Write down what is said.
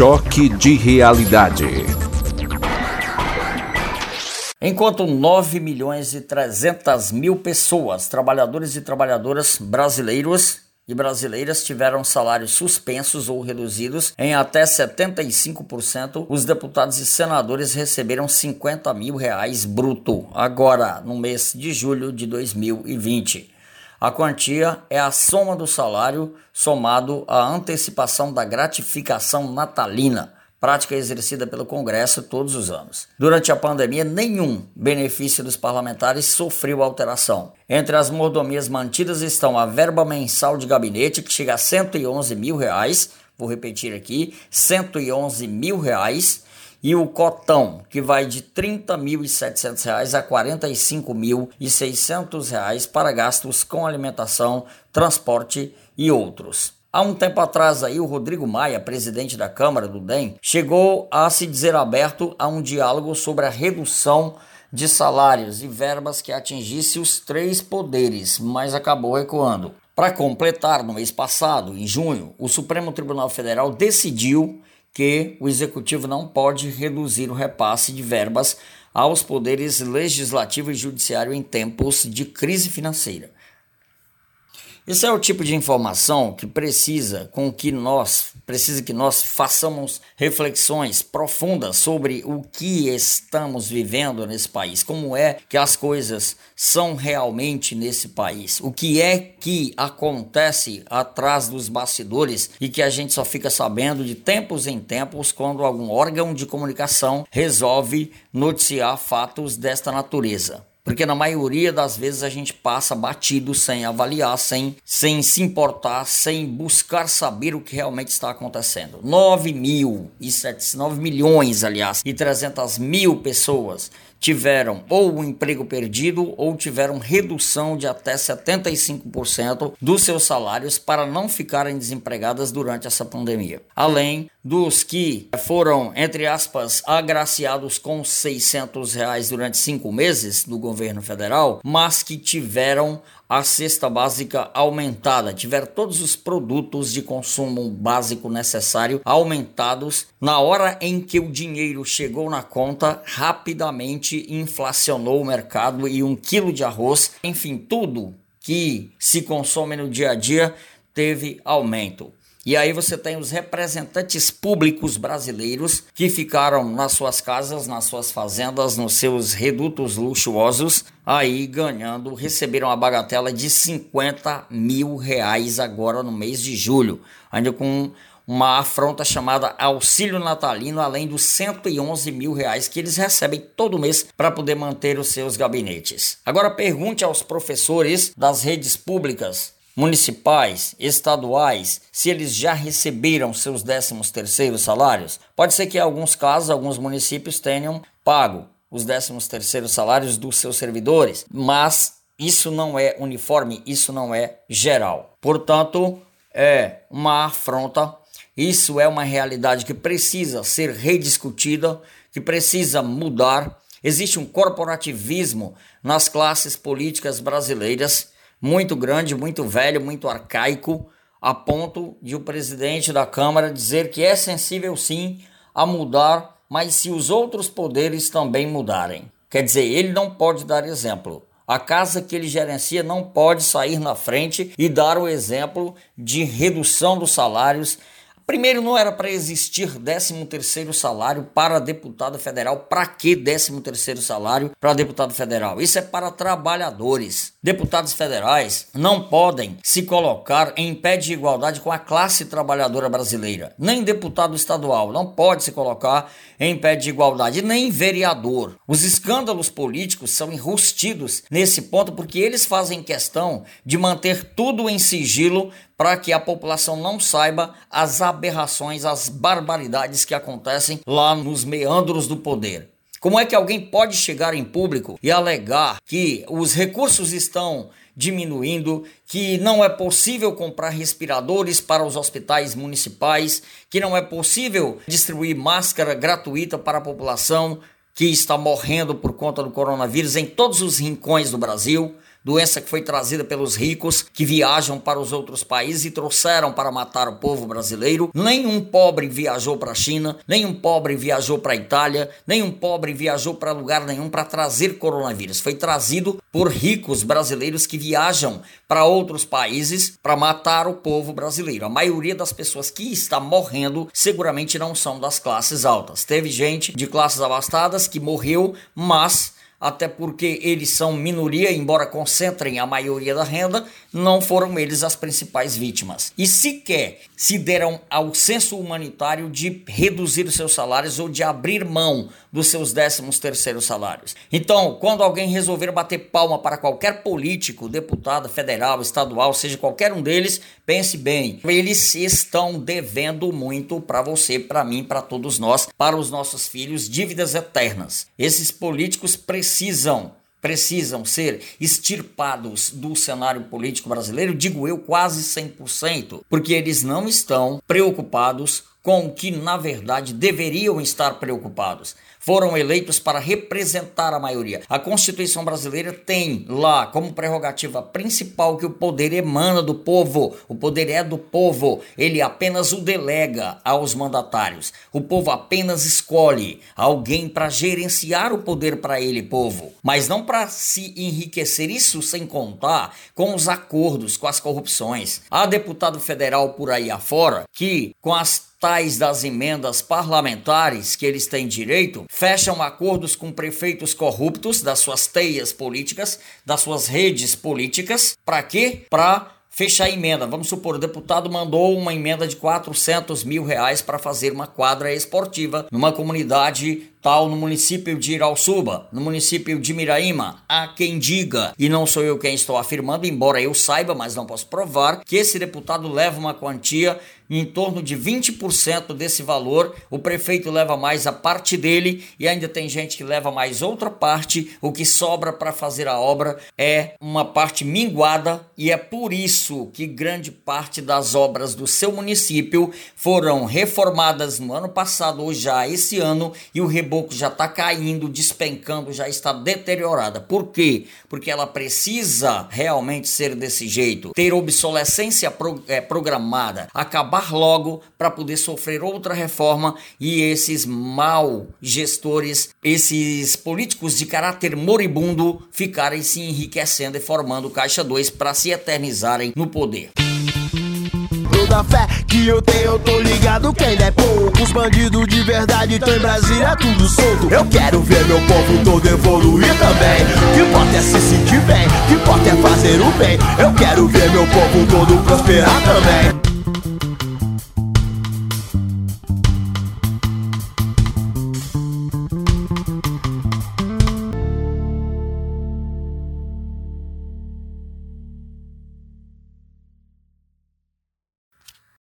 Choque de realidade. Enquanto 9 milhões e 300 mil pessoas, trabalhadores e trabalhadoras brasileiros e brasileiras tiveram salários suspensos ou reduzidos em até 75%, os deputados e senadores receberam 50 mil reais bruto, agora no mês de julho de 2020. A quantia é a soma do salário somado à antecipação da gratificação natalina, prática exercida pelo Congresso todos os anos. Durante a pandemia, nenhum benefício dos parlamentares sofreu alteração. Entre as mordomias mantidas estão a verba mensal de gabinete, que chega a 111 mil reais, vou repetir aqui, 111 mil reais, e o cotão, que vai de R$ 30.700 a R$ 45.600 para gastos com alimentação, transporte e outros. Há um tempo atrás aí o Rodrigo Maia, presidente da Câmara do DEM, chegou a se dizer aberto a um diálogo sobre a redução de salários e verbas que atingisse os três poderes, mas acabou recuando. Para completar, no mês passado, em junho, o Supremo Tribunal Federal decidiu que o executivo não pode reduzir o repasse de verbas aos poderes legislativo e judiciário em tempos de crise financeira. Esse é o tipo de informação que precisa com que nós precisa que nós façamos reflexões profundas sobre o que estamos vivendo nesse país, como é que as coisas são realmente nesse país, o que é que acontece atrás dos bastidores e que a gente só fica sabendo de tempos em tempos quando algum órgão de comunicação resolve noticiar fatos desta natureza. Porque na maioria das vezes a gente passa batido sem avaliar, sem, sem se importar, sem buscar saber o que realmente está acontecendo. 9 mil e 7, 9 milhões, aliás, e 300 mil pessoas tiveram ou um emprego perdido ou tiveram redução de até 75% dos seus salários para não ficarem desempregadas durante essa pandemia. Além dos que foram, entre aspas, agraciados com 600 reais durante cinco meses do governo federal, mas que tiveram a cesta básica aumentada, tiver todos os produtos de consumo básico necessário aumentados na hora em que o dinheiro chegou na conta, rapidamente inflacionou o mercado e um quilo de arroz, enfim, tudo que se consome no dia a dia teve aumento. E aí você tem os representantes públicos brasileiros que ficaram nas suas casas, nas suas fazendas, nos seus redutos luxuosos, aí ganhando, receberam a bagatela de 50 mil reais agora no mês de julho, ainda com uma afronta chamada auxílio natalino, além dos 111 mil reais que eles recebem todo mês para poder manter os seus gabinetes. Agora pergunte aos professores das redes públicas municipais, estaduais, se eles já receberam seus 13 terceiros salários? Pode ser que em alguns casos, alguns municípios tenham pago os 13 terceiros salários dos seus servidores, mas isso não é uniforme, isso não é geral. Portanto, é uma afronta, isso é uma realidade que precisa ser rediscutida, que precisa mudar. Existe um corporativismo nas classes políticas brasileiras muito grande, muito velho, muito arcaico, a ponto de o presidente da Câmara dizer que é sensível sim a mudar, mas se os outros poderes também mudarem. Quer dizer, ele não pode dar exemplo. A casa que ele gerencia não pode sair na frente e dar o exemplo de redução dos salários Primeiro, não era para existir 13º salário para deputado federal. Para que 13º salário para deputado federal? Isso é para trabalhadores. Deputados federais não podem se colocar em pé de igualdade com a classe trabalhadora brasileira. Nem deputado estadual não pode se colocar em pé de igualdade, nem vereador. Os escândalos políticos são enrustidos nesse ponto porque eles fazem questão de manter tudo em sigilo para que a população não saiba as aberrações, as barbaridades que acontecem lá nos meandros do poder. Como é que alguém pode chegar em público e alegar que os recursos estão diminuindo, que não é possível comprar respiradores para os hospitais municipais, que não é possível distribuir máscara gratuita para a população que está morrendo por conta do coronavírus em todos os rincões do Brasil? Doença que foi trazida pelos ricos que viajam para os outros países e trouxeram para matar o povo brasileiro. Nenhum pobre viajou para a China, nenhum pobre viajou para a Itália, nenhum pobre viajou para lugar nenhum para trazer coronavírus. Foi trazido por ricos brasileiros que viajam para outros países para matar o povo brasileiro. A maioria das pessoas que está morrendo seguramente não são das classes altas. Teve gente de classes abastadas que morreu, mas até porque eles são minoria, embora concentrem a maioria da renda, não foram eles as principais vítimas. E sequer se deram ao senso humanitário de reduzir os seus salários ou de abrir mão dos seus décimos terceiros salários. Então, quando alguém resolver bater palma para qualquer político, deputado federal, estadual, seja qualquer um deles, pense bem, eles estão devendo muito para você, para mim, para todos nós, para os nossos filhos, dívidas eternas. Esses políticos precisam precisam ser extirpados do cenário político brasileiro, digo eu quase 100%, porque eles não estão preocupados com o que na verdade deveriam estar preocupados. Foram eleitos para representar a maioria. A Constituição brasileira tem lá como prerrogativa principal que o poder emana do povo, o poder é do povo, ele apenas o delega aos mandatários. O povo apenas escolhe alguém para gerenciar o poder para ele, povo, mas não para se enriquecer. Isso sem contar com os acordos, com as corrupções. Há deputado federal por aí afora que, com as tais das emendas parlamentares que eles têm direito, fecham acordos com prefeitos corruptos das suas teias políticas, das suas redes políticas. Para quê? Para fechar a emenda. Vamos supor, o deputado mandou uma emenda de 400 mil reais para fazer uma quadra esportiva numa comunidade tal no município de Irauçuba, no município de Miraíma. Há quem diga, e não sou eu quem estou afirmando, embora eu saiba, mas não posso provar, que esse deputado leva uma quantia em torno de 20% desse valor. O prefeito leva mais a parte dele e ainda tem gente que leva mais outra parte. O que sobra para fazer a obra é uma parte minguada e é por isso que grande parte das obras do seu município foram reformadas no ano passado ou já esse ano e o reboco já está caindo, despencando, já está deteriorada. Por quê? Porque ela precisa realmente ser desse jeito, ter obsolescência pro, é, programada, acabar logo para poder sofrer outra reforma e esses mal gestores, esses políticos de caráter moribundo ficarem se enriquecendo e formando caixa 2 para se eternizarem no poder toda fé que eu tenho, eu tô ligado quem é pouco. Os bandidos de verdade estão em Brasília, tudo solto. Eu quero ver meu povo todo evoluir também. Que importa é se sentir bem, que importa é fazer o bem. Eu quero ver meu povo todo prosperar também.